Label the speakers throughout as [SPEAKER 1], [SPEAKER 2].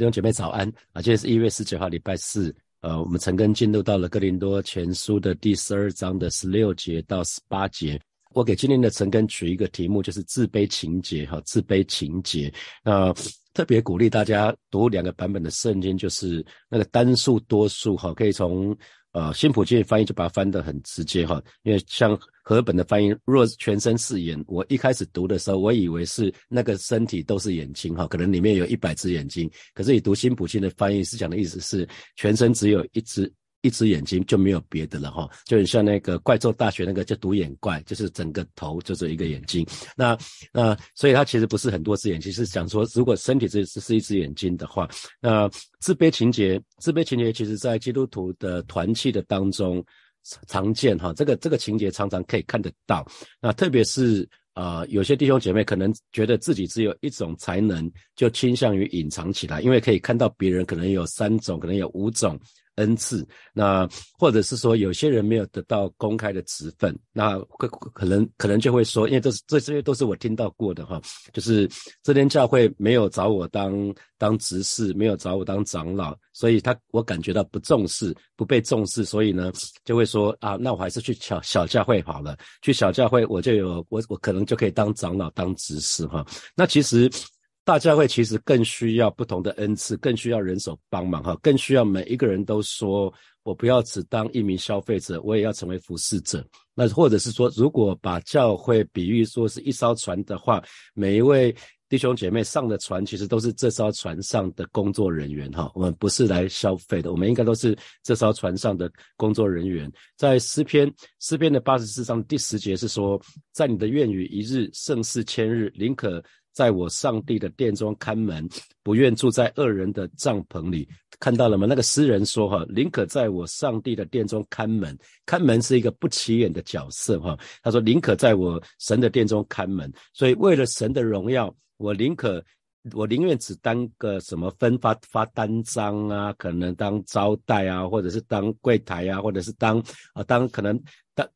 [SPEAKER 1] 弟兄姐妹早安啊！今天是一月十九号，礼拜四。呃，我们陈根进入到了哥林多前书的第十二章的十六节到十八节。我给今天的陈根取一个题目，就是自卑情节哈，自卑情节。那特别鼓励大家读两个版本的圣经，就是那个单数多数哈，可以从。呃，新普金翻译就把它翻得很直接哈，因为像和本的翻译，若全身是眼，我一开始读的时候，我以为是那个身体都是眼睛哈，可能里面有一百只眼睛，可是你读新普金的翻译是讲的意思是全身只有一只。一只眼睛就没有别的了哈，就很像那个怪兽大学那个叫独眼怪，就是整个头就是一个眼睛。那那所以它其实不是很多只眼睛，是讲说如果身体只是是一只眼睛的话，那自卑情节，自卑情节其实在基督徒的团契的当中常见哈，这个这个情节常常可以看得到。那特别是啊，有些弟兄姐妹可能觉得自己只有一种才能，就倾向于隐藏起来，因为可以看到别人可能有三种，可能有五种。恩赐，那或者是说有些人没有得到公开的职分，那可可能可能就会说，因为这是这这些都是我听到过的哈，就是这间教会没有找我当当执事，没有找我当长老，所以他我感觉到不重视，不被重视，所以呢就会说啊，那我还是去小小教会好了，去小教会我就有我我可能就可以当长老当执事哈，那其实。大教会其实更需要不同的恩赐，更需要人手帮忙哈，更需要每一个人都说，我不要只当一名消费者，我也要成为服侍者。那或者是说，如果把教会比喻说是一艘船的话，每一位弟兄姐妹上的船，其实都是这艘船上的工作人员哈。我们不是来消费的，我们应该都是这艘船上的工作人员。在诗篇诗篇的八十四章第十节是说，在你的愿语一日胜似千日，宁可。在我上帝的殿中看门，不愿住在恶人的帐篷里。看到了吗？那个诗人说：“哈，宁可在我上帝的殿中看门。看门是一个不起眼的角色，哈。他说：宁可在我神的殿中看门。所以为了神的荣耀，我宁可。”我宁愿只当个什么分发发单张啊，可能当招待啊，或者是当柜台啊，或者是当啊当可能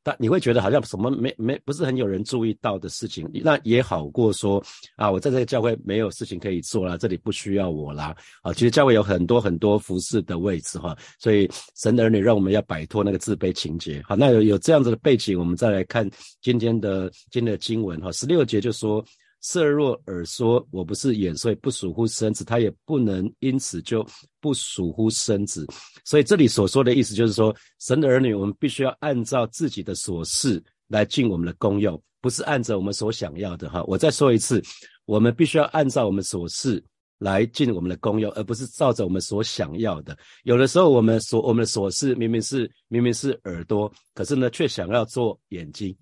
[SPEAKER 1] 但你会觉得好像什么没没不是很有人注意到的事情，那也好过说啊，我在这个教会没有事情可以做了，这里不需要我啦啊。其实教会有很多很多服饰的位置哈，所以神的儿女让我们要摆脱那个自卑情节。好，那有有这样子的背景，我们再来看今天的今天的经文哈，十六节就说。色若耳说，我不是眼，所以不属乎身子，他也不能因此就不属乎身子。所以这里所说的意思就是说，神的儿女，我们必须要按照自己的所事来尽我们的功用，不是按照我们所想要的哈。我再说一次，我们必须要按照我们所事来尽我们的功用，而不是照着我们所想要的。有的时候，我们所我们的所事明明是明明是耳朵，可是呢，却想要做眼睛。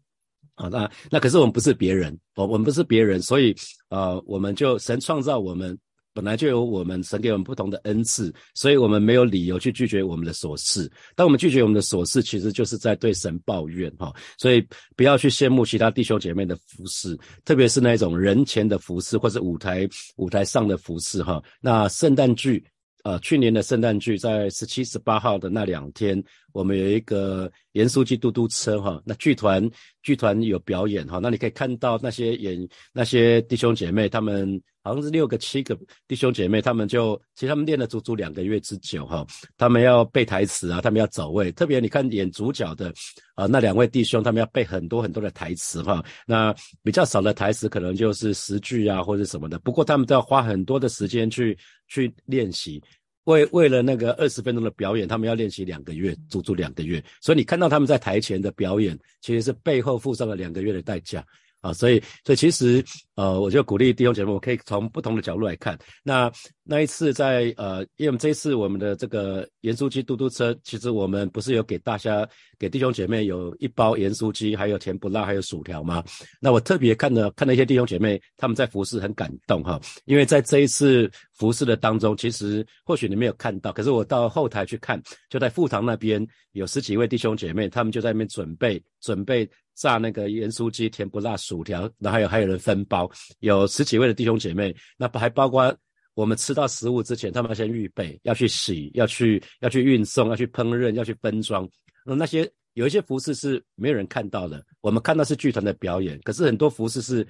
[SPEAKER 1] 好，那那可是我们不是别人，我我们不是别人，所以呃，我们就神创造我们，本来就有我们神给我们不同的恩赐，所以我们没有理由去拒绝我们的琐事。当我们拒绝我们的琐事，其实就是在对神抱怨哈。所以不要去羡慕其他弟兄姐妹的服饰，特别是那种人前的服饰或者舞台舞台上的服饰哈。那圣诞剧。呃，去年的圣诞剧在十七、十八号的那两天，我们有一个严书记嘟嘟车哈，那剧团剧团有表演哈，那你可以看到那些演那些弟兄姐妹他们。好像是六个七个弟兄姐妹，他们就其实他们练了足足两个月之久哈。他们要背台词啊，他们要走位。特别你看演主角的啊，那两位弟兄，他们要背很多很多的台词哈。那比较少的台词可能就是十句啊或者什么的。不过他们都要花很多的时间去去练习。为为了那个二十分钟的表演，他们要练习两个月，足足两个月。所以你看到他们在台前的表演，其实是背后付上了两个月的代价。啊，所以，所以其实，呃，我就鼓励弟兄姐妹，我可以从不同的角度来看。那那一次在，呃，因为这一次我们的这个盐酥鸡嘟嘟车，其实我们不是有给大家，给弟兄姐妹有一包盐酥鸡，还有甜不辣，还有薯条吗？那我特别看了看了一些弟兄姐妹，他们在服侍很感动哈，因为在这一次服侍的当中，其实或许你没有看到，可是我到后台去看，就在副堂那边有十几位弟兄姐妹，他们就在那边准备准备。炸那个盐酥鸡，甜不辣薯条，然后还有还有人分包，有十几位的弟兄姐妹，那还包括我们吃到食物之前，他们要先预备，要去洗，要去要去运送，要去烹饪，要去分装。那那些有一些服饰是没有人看到的，我们看到是剧团的表演，可是很多服饰是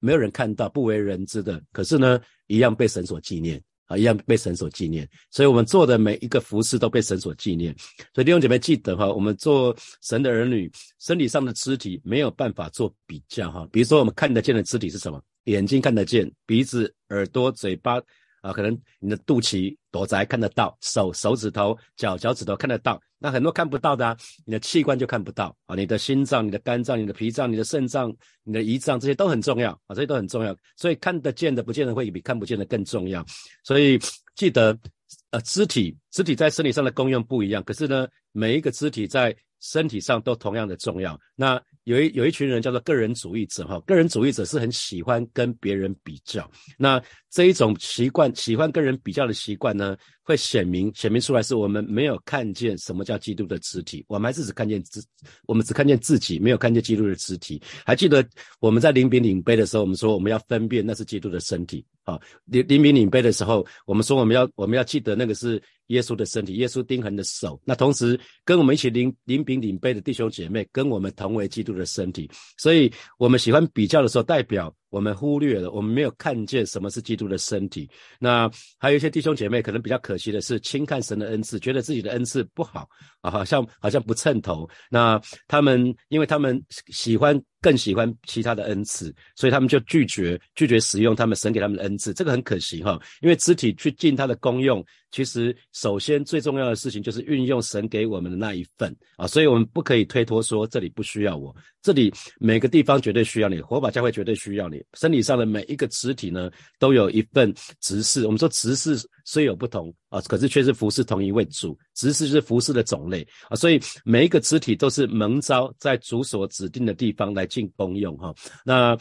[SPEAKER 1] 没有人看到、不为人知的，可是呢，一样被神所纪念。啊，一样被神所纪念。所以，我们做的每一个服饰都被神所纪念。所以弟兄姐妹记得哈，我们做神的儿女，身体上的肢体没有办法做比较哈。比如说，我们看得见的肢体是什么？眼睛看得见，鼻子、耳朵、嘴巴。啊，可能你的肚脐、躲宅看得到，手、手指头、脚、脚趾头看得到，那很多看不到的，啊，你的器官就看不到啊。你的心脏、你的肝脏、你的脾脏、你的肾脏、你的胰脏，这些都很重要啊，这些都很重要。所以看得见的，不见得会比看不见的更重要。所以记得，呃，肢体，肢体在生理上的功用不一样，可是呢，每一个肢体在身体上都同样的重要。那有一有一群人叫做个人主义者，哈，个人主义者是很喜欢跟别人比较。那这一种习惯，喜欢跟人比较的习惯呢，会显明显明出来，是我们没有看见什么叫基督的肢体，我们还是只看见自，我们只看见自己，没有看见基督的肢体。还记得我们在领饼领杯的时候，我们说我们要分辨那是基督的身体，啊，领领饼领杯的时候，我们说我们要我们要记得那个是耶稣的身体，耶稣钉痕的手。那同时跟我们一起领领饼领杯的弟兄姐妹，跟我们同为基督。的身体，所以我们喜欢比较的时候，代表我们忽略了，我们没有看见什么是基督的身体。那还有一些弟兄姐妹，可能比较可惜的是，轻看神的恩赐，觉得自己的恩赐不好啊，好像好像不称头。那他们，因为他们喜欢。更喜欢其他的恩赐，所以他们就拒绝拒绝使用他们神给他们的恩赐，这个很可惜哈。因为肢体去尽它的功用，其实首先最重要的事情就是运用神给我们的那一份啊，所以我们不可以推脱说这里不需要我，这里每个地方绝对需要你，火把教会绝对需要你，身体上的每一个肢体呢都有一份职事。我们说职事虽有不同啊，可是却是服侍同一位主，职事就是服侍的种类啊，所以每一个肢体都是蒙召在主所指定的地方来。进功用哈，那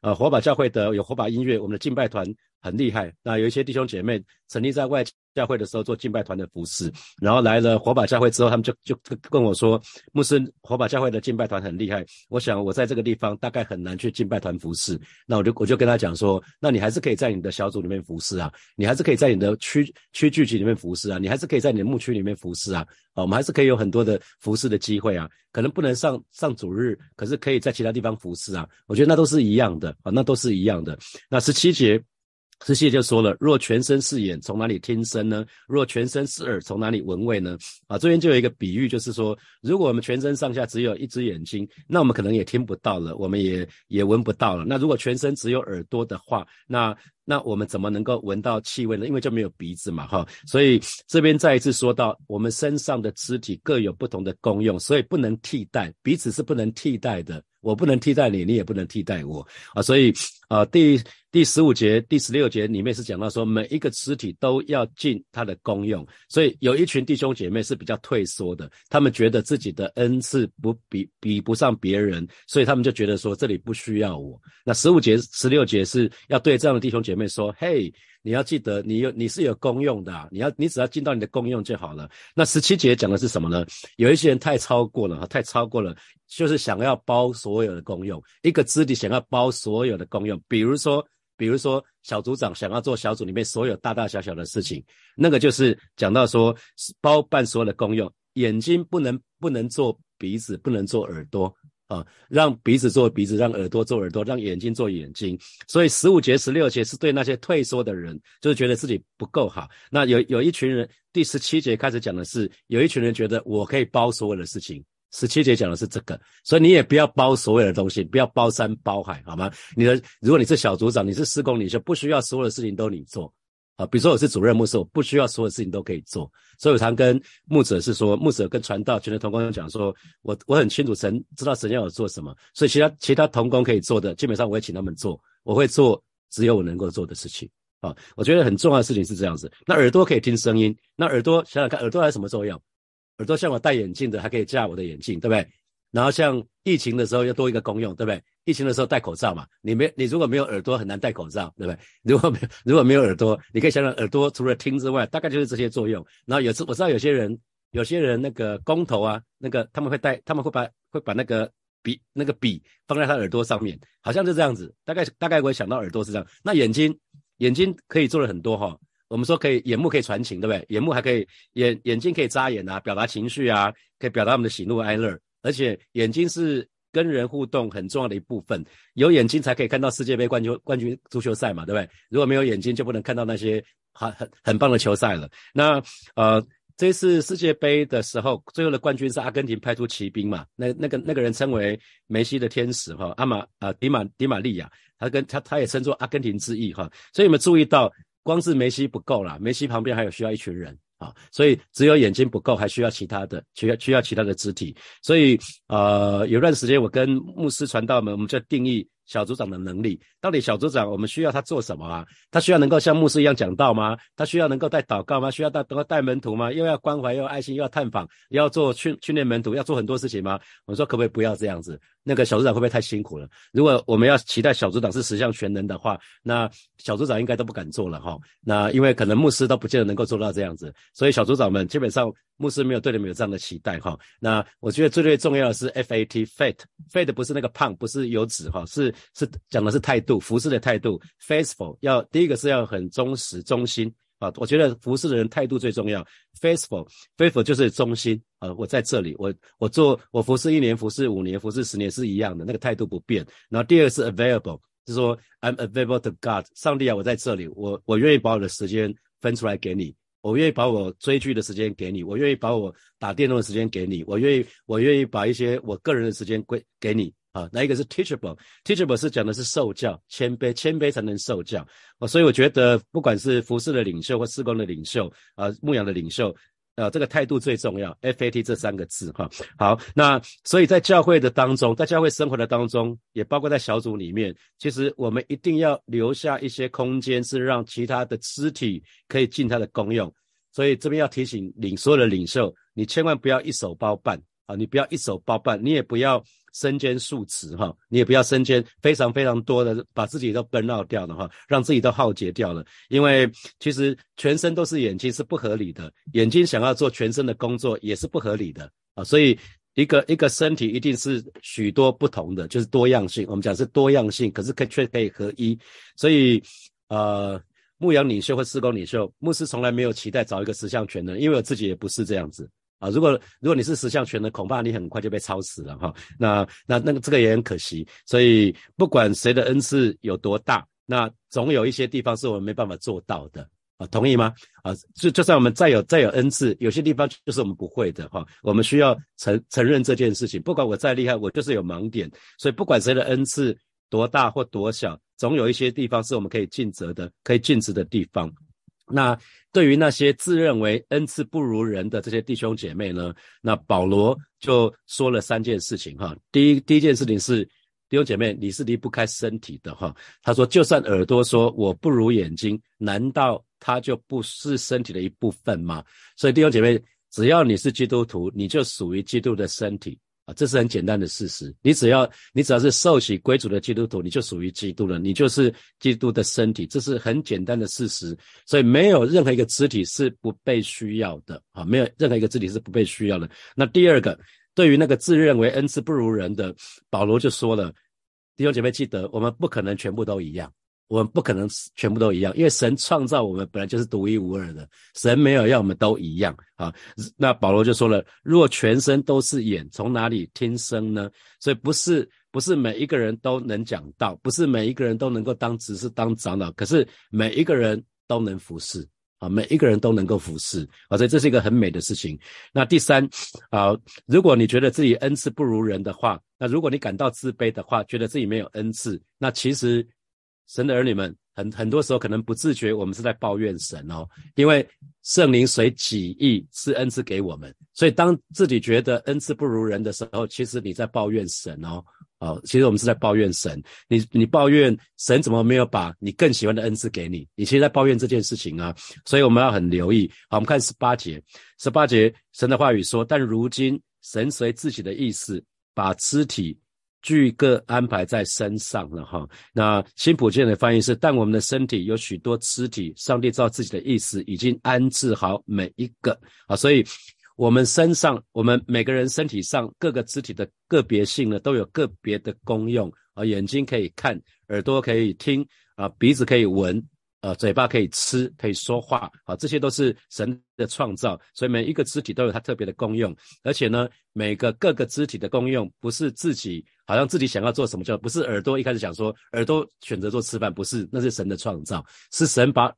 [SPEAKER 1] 呃火把教会的有火把音乐，我们的敬拜团很厉害。那有一些弟兄姐妹成立在外。教会的时候做敬拜团的服饰，然后来了火把教会之后，他们就就跟我说，牧师，火把教会的敬拜团很厉害。我想我在这个地方大概很难去敬拜团服饰，那我就我就跟他讲说，那你还是可以在你的小组里面服侍啊，你还是可以在你的区区聚集里面服侍啊，你还是可以在你的牧区里面服侍啊，啊，我们还是可以有很多的服侍的机会啊，可能不能上上主日，可是可以在其他地方服侍啊，我觉得那都是一样的啊，那都是一样的。那十七节。这些就说了：若全身是眼，从哪里听声呢？若全身是耳，从哪里闻味呢？啊，这边就有一个比喻，就是说，如果我们全身上下只有一只眼睛，那我们可能也听不到了，我们也也闻不到了。那如果全身只有耳朵的话，那那我们怎么能够闻到气味呢？因为就没有鼻子嘛，哈。所以这边再一次说到，我们身上的肢体各有不同的功用，所以不能替代，彼此是不能替代的。我不能替代你，你也不能替代我啊！所以啊，第第十五节、第十六节里面是讲到说，每一个肢体都要尽它的功用。所以有一群弟兄姐妹是比较退缩的，他们觉得自己的恩赐不比比不上别人，所以他们就觉得说这里不需要我。那十五节、十六节是要对这样的弟兄姐妹说：“嘿。”你要记得，你有你是有功用的，你要你只要尽到你的功用就好了。那十七节讲的是什么呢？有一些人太超过了，太超过了，就是想要包所有的功用。一个肢体想要包所有的功用，比如说，比如说小组长想要做小组里面所有大大小小的事情，那个就是讲到说包办所有的功用。眼睛不能不能做鼻子，不能做耳朵。啊，让鼻子做鼻子，让耳朵做耳朵，让眼睛做眼睛。所以十五节、十六节是对那些退缩的人，就是觉得自己不够好。那有有一群人，第十七节开始讲的是，有一群人觉得我可以包所有的事情。十七节讲的是这个，所以你也不要包所有的东西，不要包山包海，好吗？你的，如果你是小组长，你是施工你就，不需要所有的事情都你做。啊，比如说我是主任牧师，我不需要所有事情都可以做，所以我常跟牧者是说，牧者跟传道全的同工讲说，我我很清楚神知道神要我做什么，所以其他其他同工可以做的，基本上我会请他们做，我会做只有我能够做的事情。啊，我觉得很重要的事情是这样子。那耳朵可以听声音，那耳朵想想看，耳朵还有什么作用？耳朵像我戴眼镜的，还可以架我的眼镜，对不对？然后像疫情的时候要多一个功用，对不对？疫情的时候戴口罩嘛，你没你如果没有耳朵很难戴口罩，对不对？如果没有如果没有耳朵，你可以想想耳朵除了听之外，大概就是这些作用。然后有次我知道有些人有些人那个工头啊，那个他们会戴他们会把会把那个笔那个笔放在他耳朵上面，好像就这样子。大概大概我想到耳朵是这样。那眼睛眼睛可以做的很多哈，我们说可以眼目可以传情，对不对？眼目还可以眼眼睛可以眨眼啊，表达情绪啊，可以表达我们的喜怒哀乐。而且眼睛是跟人互动很重要的一部分，有眼睛才可以看到世界杯冠军冠军足球赛嘛，对不对？如果没有眼睛，就不能看到那些很很很棒的球赛了。那呃。这次世界杯的时候，最后的冠军是阿根廷派出骑兵嘛？那那个那个人称为梅西的天使哈，阿马啊迪马迪玛利亚，他跟他他也称作阿根廷之翼哈。所以你们注意到，光是梅西不够啦，梅西旁边还有需要一群人啊，所以只有眼睛不够，还需要其他的，需要需要其他的肢体。所以呃，有段时间我跟牧师传道们，我们就定义。小组长的能力，到底小组长我们需要他做什么啊？他需要能够像牧师一样讲道吗？他需要能够带祷告吗？需要带能够带门徒吗？又要关怀，又要爱心，又要探访，又要做训训练门徒，要做很多事情吗？我说可不可以不要这样子？那个小组长会不会太辛苦了？如果我们要期待小组长是十项全能的话，那小组长应该都不敢做了哈。那因为可能牧师都不见得能够做到这样子，所以小组长们基本上牧师没有对你们有这样的期待哈。那我觉得最最重要的是 fat，fat，fat 不是那个胖，不是油脂哈，是。是讲的是态度，服侍的态度，faithful 要第一个是要很忠实、忠心啊。我觉得服侍的人态度最重要，faithful，faithful 就是忠心啊。我在这里，我我做我服侍一年、服侍五年、服侍十年是一样的，那个态度不变。然后第二个是 available，就是说 I'm available to God，上帝啊，我在这里，我我愿意把我的时间分出来给你，我愿意把我追剧的时间给你，我愿意把我打电动的时间给你，我愿意我愿意把一些我个人的时间归给你。啊，那一个是 teachable，teachable 是讲的是受教，谦卑，谦卑才能受教。啊，所以我觉得不管是服饰的领袖或施工的领袖，啊，牧养的领袖，呃，这个态度最重要。fat 这三个字，哈，好，那所以在教会的当中，在教会生活的当中，也包括在小组里面，其实我们一定要留下一些空间，是让其他的肢体可以尽它的功用。所以这边要提醒领所有的领袖，你千万不要一手包办。啊，你不要一手包办，你也不要身兼数职哈，你也不要身兼非常非常多的，把自己都奔绕掉的哈，让自己都耗竭掉了。因为其实全身都是眼睛是不合理的，眼睛想要做全身的工作也是不合理的啊。所以一个一个身体一定是许多不同的，就是多样性。我们讲是多样性，可是可却可以合一。所以呃，牧羊领袖或施工领袖，牧师从来没有期待找一个十项全能，因为我自己也不是这样子。啊，如果如果你是十项全能，恐怕你很快就被超死了哈。那那那个这个也很可惜。所以不管谁的恩赐有多大，那总有一些地方是我们没办法做到的啊。同意吗？啊，就就算我们再有再有恩赐，有些地方就是我们不会的哈。我们需要承承认这件事情。不管我再厉害，我就是有盲点。所以不管谁的恩赐多大或多小，总有一些地方是我们可以尽责的，可以尽职的地方。那对于那些自认为恩赐不如人的这些弟兄姐妹呢？那保罗就说了三件事情哈。第一，第一件事情是弟兄姐妹，你是离不开身体的哈。他说，就算耳朵说我不如眼睛，难道它就不是身体的一部分吗？所以弟兄姐妹，只要你是基督徒，你就属于基督的身体。啊，这是很简单的事实。你只要你只要是受洗归主的基督徒，你就属于基督了，你就是基督的身体。这是很简单的事实。所以没有任何一个肢体是不被需要的啊，没有任何一个肢体是不被需要的。那第二个，对于那个自认为恩赐不如人的保罗就说了：弟兄姐妹，记得我们不可能全部都一样。我们不可能全部都一样，因为神创造我们本来就是独一无二的，神没有要我们都一样啊。那保罗就说了，如果全身都是眼，从哪里听声呢？所以不是不是每一个人都能讲道，不是每一个人都能够当执事当长老，可是每一个人都能服侍啊，每一个人都能够服侍啊，所以这是一个很美的事情。那第三啊，如果你觉得自己恩赐不如人的话，那如果你感到自卑的话，觉得自己没有恩赐，那其实。神的儿女们，很很多时候可能不自觉，我们是在抱怨神哦，因为圣灵随己意赐恩赐给我们，所以当自己觉得恩赐不如人的时候，其实你在抱怨神哦，哦，其实我们是在抱怨神，你你抱怨神怎么没有把你更喜欢的恩赐给你，你其实在抱怨这件事情啊，所以我们要很留意。好，我们看十八节，十八节神的话语说，但如今神随自己的意思把肢体。俱各安排在身上了哈。那新普健的翻译是：但我们的身体有许多肢体，上帝照自己的意思已经安置好每一个啊。所以，我们身上，我们每个人身体上各个肢体的个别性呢，都有个别的功用啊。眼睛可以看，耳朵可以听啊，鼻子可以闻。呃，嘴巴可以吃，可以说话，好，这些都是神的创造，所以每一个肢体都有它特别的功用，而且呢，每个各个肢体的功用不是自己好像自己想要做什么叫，不是耳朵一开始想说耳朵选择做吃饭，不是，那是神的创造，是神把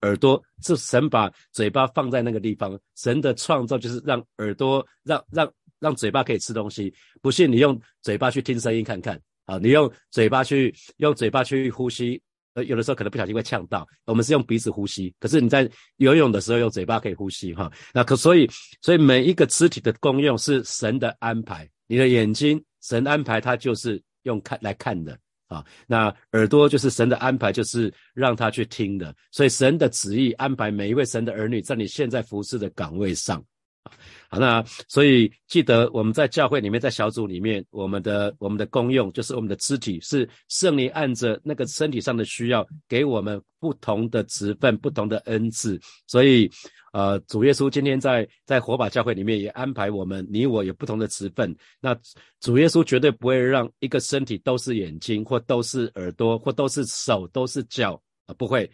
[SPEAKER 1] 耳朵是神把嘴巴放在那个地方，神的创造就是让耳朵让让让嘴巴可以吃东西。不信你用嘴巴去听声音看看啊，你用嘴巴去用嘴巴去呼吸。呃，有的时候可能不小心会呛到。我们是用鼻子呼吸，可是你在游泳的时候用嘴巴可以呼吸哈。那可所以，所以每一个肢体的功用是神的安排。你的眼睛，神安排它就是用看来看的啊。那耳朵就是神的安排，就是让他去听的。所以神的旨意安排每一位神的儿女在你现在服侍的岗位上。好，那所以记得我们在教会里面，在小组里面，我们的我们的功用就是我们的肢体是圣灵按着那个身体上的需要，给我们不同的职分、不同的恩赐。所以，呃，主耶稣今天在在火把教会里面也安排我们，你我有不同的职分。那主耶稣绝对不会让一个身体都是眼睛，或都是耳朵，或都是手，都是脚啊，不会。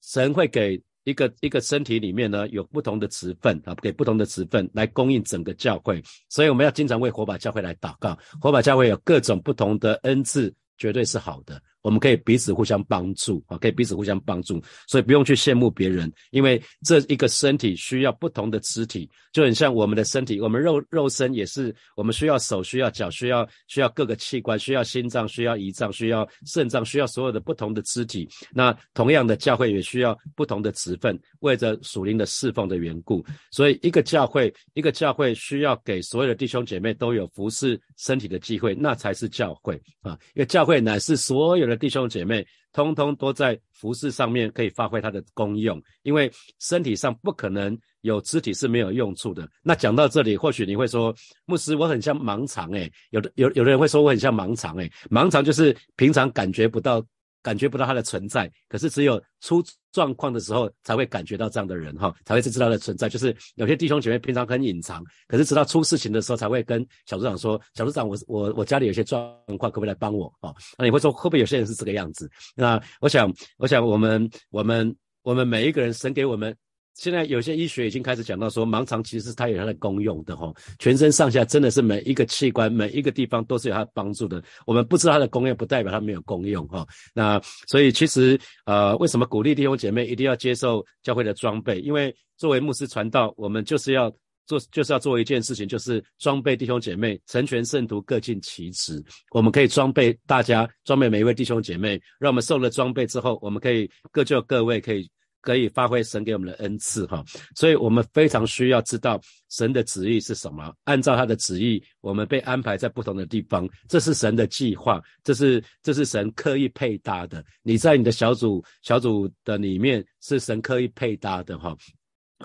[SPEAKER 1] 神会给。一个一个身体里面呢，有不同的职分啊，给不同的职分来供应整个教会，所以我们要经常为火把教会来祷告。火把教会有各种不同的恩赐，绝对是好的。我们可以彼此互相帮助啊，可以彼此互相帮助，所以不用去羡慕别人，因为这一个身体需要不同的肢体，就很像我们的身体，我们肉肉身也是，我们需要手，需要脚，需要需要各个器官，需要心脏，需要胰脏，需要肾脏，需要所有的不同的肢体。那同样的教会也需要不同的职分，为着属灵的侍奉的缘故，所以一个教会一个教会需要给所有的弟兄姐妹都有服侍身体的机会，那才是教会啊，因为教会乃是所有的。弟兄姐妹，通通都在服饰上面可以发挥它的功用，因为身体上不可能有肢体是没有用处的。那讲到这里，或许你会说，牧师，我很像盲肠诶，有的有有的人会说我很像盲肠诶，盲肠就是平常感觉不到。感觉不到他的存在，可是只有出状况的时候才会感觉到这样的人哈，才会知道他的存在。就是有些弟兄姐妹平常很隐藏，可是直到出事情的时候才会跟小组长说：“小组长，我我我家里有些状况，可不可以来帮我？”哦，那你会说会不会有些人是这个样子？那我想，我想我们我们我们每一个人，神给我们。现在有些医学已经开始讲到说，盲肠其实它有它的功用的哈，全身上下真的是每一个器官、每一个地方都是有它的帮助的。我们不知道它的功用，不代表它没有功用哈。那所以其实呃，为什么鼓励弟兄姐妹一定要接受教会的装备？因为作为牧师传道，我们就是要做，就是要做一件事情，就是装备弟兄姐妹，成全圣徒，各尽其职。我们可以装备大家，装备每一位弟兄姐妹，让我们受了装备之后，我们可以各就各位，可以。可以发挥神给我们的恩赐哈，所以我们非常需要知道神的旨意是什么。按照他的旨意，我们被安排在不同的地方，这是神的计划，这是这是神刻意配搭的。你在你的小组小组的里面是神刻意配搭的哈。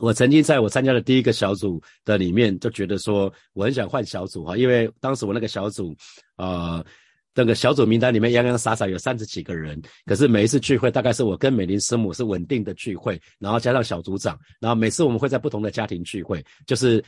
[SPEAKER 1] 我曾经在我参加的第一个小组的里面就觉得说，我很想换小组哈，因为当时我那个小组啊。那个小组名单里面洋洋洒洒有三十几个人，可是每一次聚会大概是我跟美玲师母是稳定的聚会，然后加上小组长，然后每次我们会在不同的家庭聚会，就是。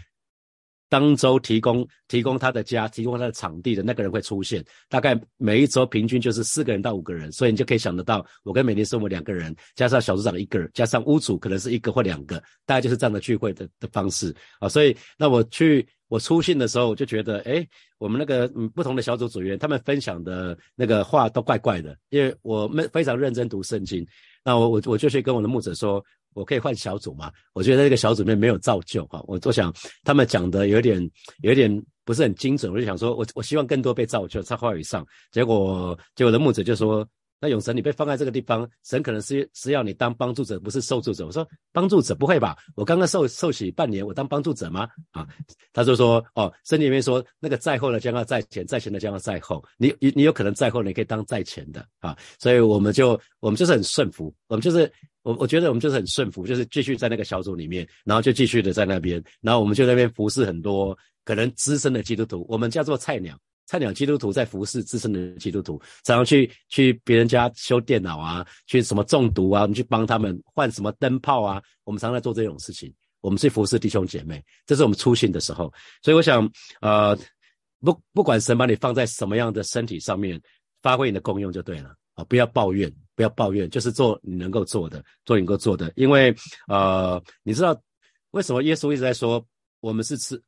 [SPEAKER 1] 当周提供提供他的家，提供他的场地的那个人会出现，大概每一周平均就是四个人到五个人，所以你就可以想得到，我跟美丽是我们两个人，加上小组长一个人，加上屋主可能是一个或两个，大概就是这样的聚会的的方式啊。所以那我去我出信的时候，我就觉得，哎，我们那个嗯不同的小组组员，他们分享的那个话都怪怪的，因为我们非常认真读圣经，那我我我就去跟我的牧者说。我可以换小组吗？我觉得这个小组里面没有造就哈，我我想他们讲的有点有点不是很精准，我就想说我我希望更多被造就，在话语上。结果结果的牧者就说。那永神，你被放在这个地方，神可能是是要你当帮助者，不是受助者。我说帮助者不会吧？我刚刚受受洗半年，我当帮助者吗？啊，他就说哦，圣经里面说那个在后的将要在前，在前的将要在后。你你你有可能在后，你可以当在前的啊。所以我们就我们就是很顺服，我们就是我我觉得我们就是很顺服，就是继续在那个小组里面，然后就继续的在那边，然后我们就那边服侍很多可能资深的基督徒，我们叫做菜鸟。菜鸟基督徒在服侍资深的基督徒，常常去去别人家修电脑啊，去什么中毒啊，我们去帮他们换什么灯泡啊，我们常常在做这种事情。我们去服侍弟兄姐妹，这是我们出信的时候。所以我想，呃，不不管神把你放在什么样的身体上面，发挥你的功用就对了啊！不要抱怨，不要抱怨，就是做你能够做的，做你能够做的。因为呃，你知道为什么耶稣一直在说我们是吃？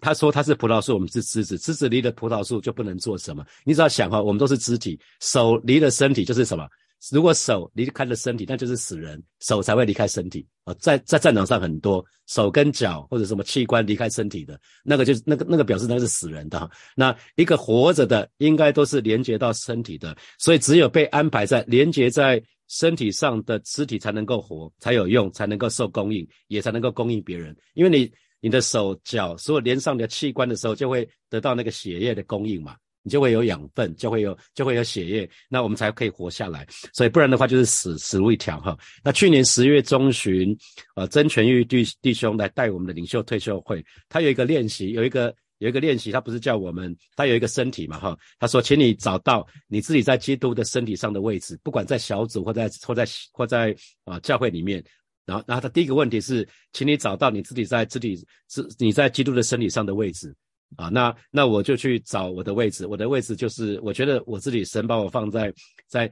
[SPEAKER 1] 他说他是葡萄树，我们是枝子，枝子离了葡萄树就不能做什么。你只要想哈，我们都是肢体，手离了身体就是什么？如果手离开了身体，那就是死人，手才会离开身体啊。在在战场上很多手跟脚或者什么器官离开身体的那个，就是那个那个表示那是死人的。那一个活着的，应该都是连接到身体的，所以只有被安排在连接在身体上的肢体才能够活，才有用，才能够受供应，也才能够供应别人。因为你你的手脚所有连上你的器官的时候，就会得到那个血液的供应嘛。你就会有养分，就会有就会有血液，那我们才可以活下来。所以不然的话就是死死路一条哈。那去年十月中旬，呃，曾全玉弟弟兄来带我们的领袖退休会，他有一个练习，有一个有一个练习，他不是叫我们，他有一个身体嘛哈。他说，请你找到你自己在基督的身体上的位置，不管在小组或在或在或在啊教会里面。然后，然后他第一个问题是，请你找到你自己在自己是你在基督的身体上的位置。啊，那那我就去找我的位置，我的位置就是我觉得我自己神把我放在在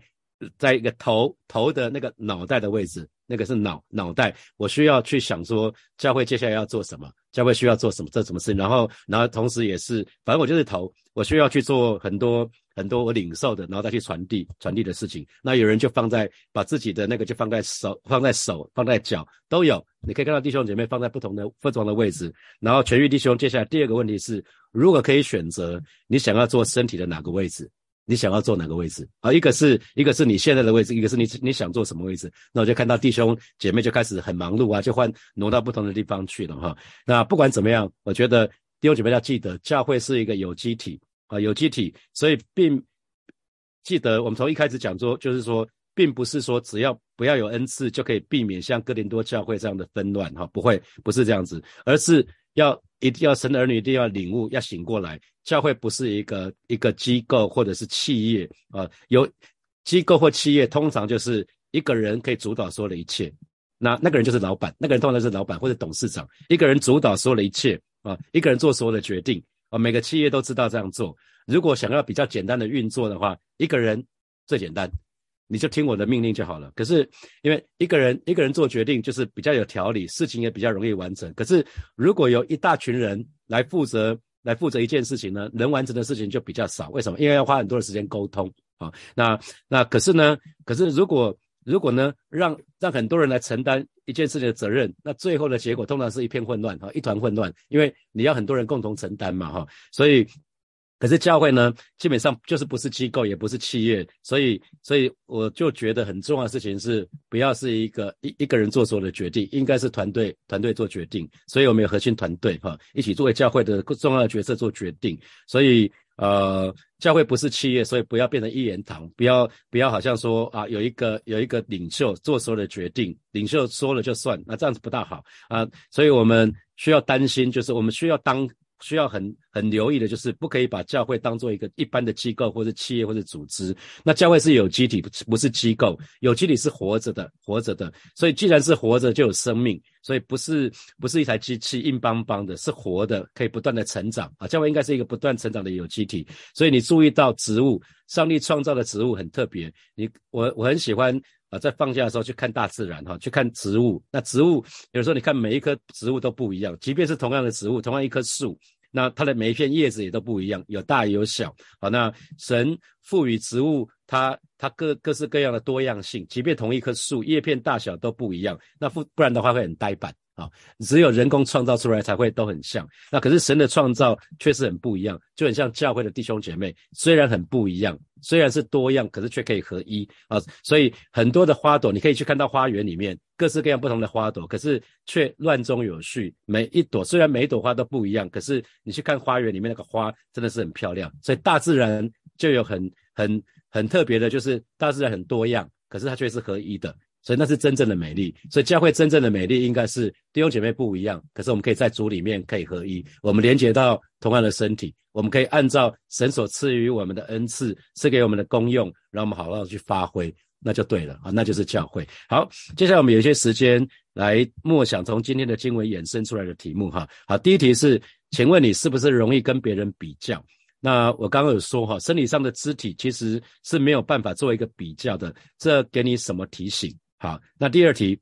[SPEAKER 1] 在一个头头的那个脑袋的位置，那个是脑脑袋，我需要去想说教会接下来要做什么，教会需要做什么这什么事，然后然后同时也是反正我就是头，我需要去做很多。很多我领受的，然后再去传递传递的事情。那有人就放在把自己的那个就放在手，放在手，放在脚都有。你可以看到弟兄姐妹放在不同的不同的位置。然后全域弟兄，接下来第二个问题是，如果可以选择，你想要做身体的哪个位置？你想要坐哪个位置？啊，一个是一个是你现在的位置，一个是你你想做什么位置？那我就看到弟兄姐妹就开始很忙碌啊，就换挪到不同的地方去了哈。那不管怎么样，我觉得弟兄姐妹要记得，教会是一个有机体。啊，有机体，所以并记得我们从一开始讲说，就是说，并不是说只要不要有恩赐就可以避免像哥林多教会这样的纷乱，哈，不会，不是这样子，而是要一定要神的儿女一定要领悟，要醒过来，教会不是一个一个机构或者是企业啊，有机构或企业通常就是一个人可以主导所有的一切，那那个人就是老板，那个人通常是老板或者董事长，一个人主导所有的一切啊，一个人做所有的决定。啊，每个企业都知道这样做。如果想要比较简单的运作的话，一个人最简单，你就听我的命令就好了。可是因为一个人一个人做决定，就是比较有条理，事情也比较容易完成。可是如果有一大群人来负责来负责一件事情呢，能完成的事情就比较少。为什么？因为要花很多的时间沟通啊。那那可是呢？可是如果如果呢，让让很多人来承担一件事情的责任，那最后的结果通常是一片混乱哈，一团混乱，因为你要很多人共同承担嘛哈，所以，可是教会呢，基本上就是不是机构，也不是企业，所以，所以我就觉得很重要的事情是，不要是一个一一个人做所有的决定，应该是团队团队做决定，所以我们有核心团队哈，一起作为教会的重要的角色做决定，所以。呃，教会不是企业，所以不要变成一言堂，不要不要好像说啊，有一个有一个领袖做所有的决定，领袖说了就算，那这样子不大好啊，所以我们需要担心，就是我们需要当。需要很很留意的，就是不可以把教会当做一个一般的机构或者企业或者组织。那教会是有机体，不是机构。有机体是活着的，活着的。所以既然是活着，就有生命。所以不是不是一台机器硬邦邦的，是活的，可以不断的成长啊。教会应该是一个不断成长的有机体。所以你注意到植物，上帝创造的植物很特别。你我我很喜欢在放假的时候去看大自然哈，去看植物。那植物有时候你看每一棵植物都不一样，即便是同样的植物，同样一棵树。那它的每一片叶子也都不一样，有大有小。好，那神赋予植物它它各各式各样的多样性，即便同一棵树叶片大小都不一样，那不不然的话会很呆板。啊，只有人工创造出来才会都很像。那可是神的创造确实很不一样，就很像教会的弟兄姐妹，虽然很不一样，虽然是多样，可是却可以合一啊。所以很多的花朵，你可以去看到花园里面各式各样不同的花朵，可是却乱中有序。每一朵虽然每一朵花都不一样，可是你去看花园里面那个花真的是很漂亮。所以大自然就有很很很特别的，就是大自然很多样，可是它却是合一的。所以那是真正的美丽，所以教会真正的美丽应该是弟兄姐妹不一样，可是我们可以在主里面可以合一，我们连接到同样的身体，我们可以按照神所赐予我们的恩赐赐给我们的功用，让我们好好去发挥，那就对了啊，那就是教会。好，接下来我们有一些时间来默想从今天的经文衍生出来的题目哈。好，第一题是，请问你是不是容易跟别人比较？那我刚刚有说哈，生理上的肢体其实是没有办法做一个比较的，这给你什么提醒？好，那第二题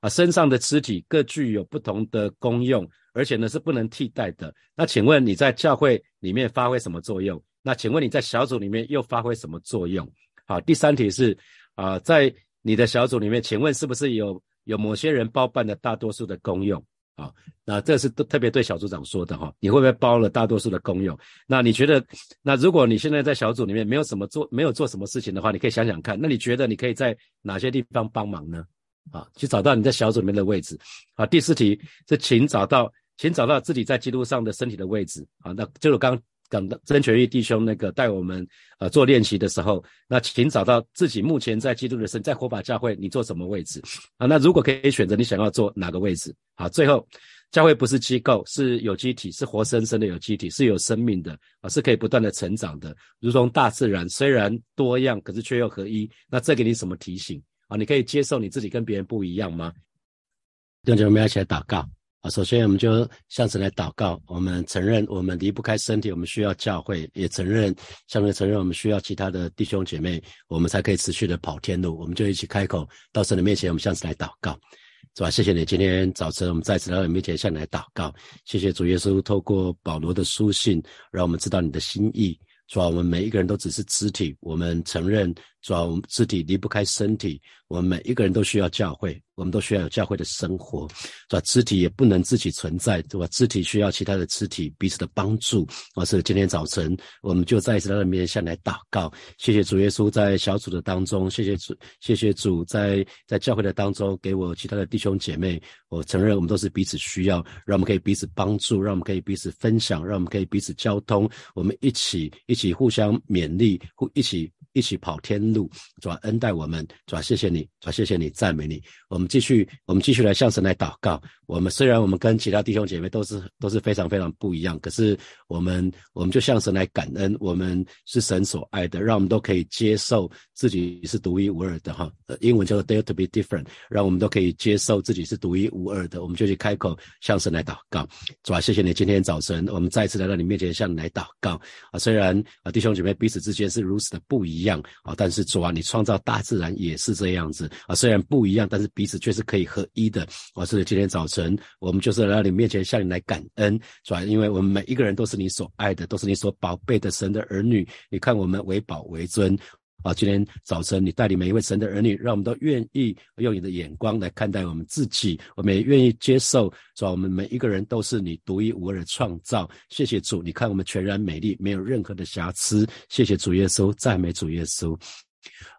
[SPEAKER 1] 啊，身上的肢体各具有不同的功用，而且呢是不能替代的。那请问你在教会里面发挥什么作用？那请问你在小组里面又发挥什么作用？好，第三题是啊，在你的小组里面，请问是不是有有某些人包办了大多数的功用？啊，那这是特别对小组长说的哈，你会不会包了大多数的功用？那你觉得，那如果你现在在小组里面没有什么做，没有做什么事情的话，你可以想想看，那你觉得你可以在哪些地方帮忙呢？啊，去找到你在小组里面的位置。好，第四题是请找到，请找到自己在基督上的身体的位置。好，那就是刚讲的曾全义弟兄那个带我们呃做练习的时候，那请找到自己目前在基督的身，在火把教会你坐什么位置？啊，那如果可以选择，你想要坐哪个位置？好，最后。教会不是机构，是有机体，是活生生的有机体，是有生命的啊，是可以不断的成长的，如同大自然，虽然多样，可是却又合一。那这给你什么提醒啊？你可以接受你自己跟别人不一样吗？弟兄姐妹，一起来祷告啊！首先，我们就向神来祷告，我们承认我们离不开身体，我们需要教会，也承认，向神承认我们需要其他的弟兄姐妹，我们才可以持续的跑天路。我们就一起开口到神的面前，我们向神来祷告。是吧？谢谢你，今天早晨我们再次来到你面前向你来祷告。谢谢主耶稣，透过保罗的书信，让我们知道你的心意。主啊，我们每一个人都只是肢体，我们承认。主要我们肢体离不开身体，我们每一个人都需要教会，我们都需要有教会的生活。是吧？肢体也不能自己存在，对吧？肢体需要其他的肢体彼此的帮助。我是今天早晨我们就再一次在那边向来祷告。谢谢主耶稣在小组的当中，谢谢主，谢谢主在在教会的当中给我其他的弟兄姐妹。我承认我们都是彼此需要，让我们可以彼此帮助，让我们可以彼此分享，让我们可以彼此交通，我们一起一起互相勉励，互一起。一起跑天路，主啊恩待我们，主啊谢谢你，主啊谢谢你，赞美你。我们继续，我们继续来向神来祷告。我们虽然我们跟其他弟兄姐妹都是都是非常非常不一样，可是我们我们就向神来感恩，我们是神所爱的，让我们都可以接受自己是独一无二的哈。英文叫做 dare to be different，让我们都可以接受自己是独一无二的。我们就去开口向神来祷告，主啊谢谢你，今天早晨我们再次来到你面前向你来祷告啊。虽然啊弟兄姐妹彼此之间是如此的不一。样啊！但是主啊，你创造大自然也是这样子啊，虽然不一样，但是彼此却是可以合一的。我是今天早晨我们就是来到你面前向你来感恩，是吧？因为我们每一个人都是你所爱的，都是你所宝贝的神的儿女。你看我们为宝为尊。啊，今天早晨你带领每一位神的儿女，让我们都愿意用你的眼光来看待我们自己，我们也愿意接受，说我们每一个人都是你独一无二的创造。谢谢主，你看我们全然美丽，没有任何的瑕疵。谢谢主耶稣，赞美主耶稣。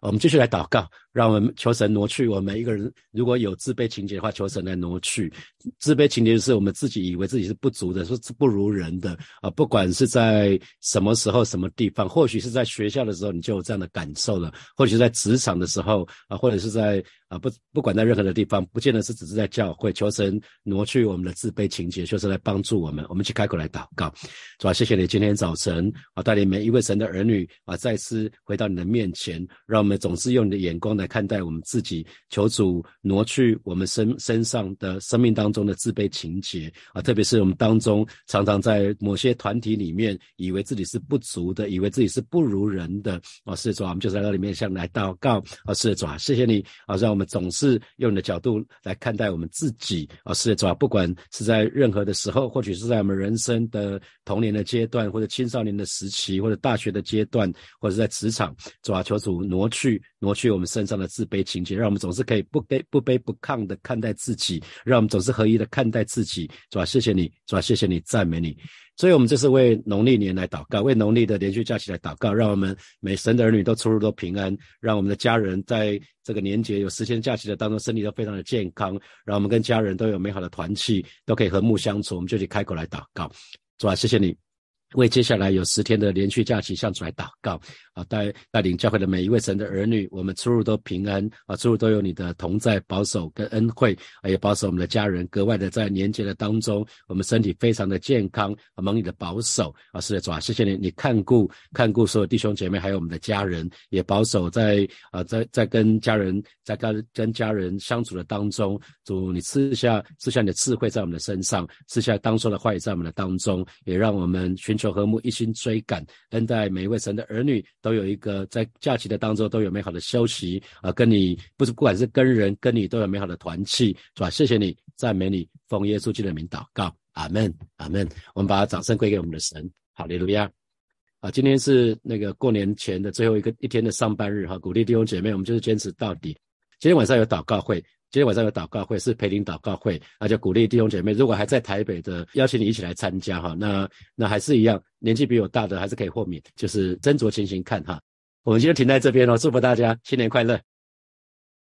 [SPEAKER 1] 我们继续来祷告。让我们求神挪去我们一个人，如果有自卑情节的话，求神来挪去。自卑情节就是我们自己以为自己是不足的，说不如人的啊。不管是在什么时候、什么地方，或许是在学校的时候，你就有这样的感受了；或许在职场的时候啊，或者是在啊不不管在任何的地方，不见得是只是在教会。求神挪去我们的自卑情节，就是来帮助我们。我们去开口来祷告，主啊，谢谢你今天早晨啊，带领每一位神的儿女啊，再次回到你的面前，让我们总是用你的眼光来。看待我们自己，求主挪去我们身身上的生命当中的自卑情节啊，特别是我们当中常常在某些团体里面，以为自己是不足的，以为自己是不如人的啊，是主啊，我们就在那里面向来祷告啊，是主啊，谢谢你啊，让我们总是用你的角度来看待我们自己啊，是主啊，不管是在任何的时候，或许是在我们人生的童年的阶段，或者青少年的时期，或者大学的阶段，或者在职场，主啊，求主挪去挪去我们身上。的自卑情节，让我们总是可以不卑不卑不亢的看待自己，让我们总是合一的看待自己，是吧？谢谢你，是吧？谢谢你，赞美你。所以，我们这是为农历年来祷告，为农历的连续假期来祷告，让我们每神的儿女都出入都平安，让我们的家人在这个年节有十天假期的当中，身体都非常的健康，让我们跟家人都有美好的团契，都可以和睦相处。我们就去开口来祷告，是吧？谢谢你，为接下来有十天的连续假期向主来祷告。啊，带带领教会的每一位神的儿女，我们出入都平安啊，出入都有你的同在、保守跟恩惠，啊也保守我们的家人，格外的在年节的当中，我们身体非常的健康，蒙你的保守啊，是的主啊，谢谢你，你看顾看顾所有弟兄姐妹，还有我们的家人，也保守在啊，在在跟家人在跟跟家人相处的当中，主你赐下赐下你的智慧在我们的身上，赐下当初的话语在我们的当中，也让我们寻求和睦，一心追赶，恩待每一位神的儿女。都有一个在假期的当中都有美好的休息啊，跟你不是不管是跟人跟你都有美好的团契，是吧？谢谢你，赞美你，奉耶稣基督的名祷告，阿门，阿门。我们把掌声归给我们的神，好，利路亚。啊，今天是那个过年前的最后一个一天的上班日哈，鼓励弟兄姐妹，我们就是坚持到底。今天晚上有祷告会，今天晚上有祷告会是陪灵祷告会，那就鼓励弟兄姐妹，如果还在台北的，邀请你一起来参加哈。那那还是一样，年纪比我大的还是可以豁免，就是斟酌情形看哈。我们今天停在这边哦，祝福大家新年快乐。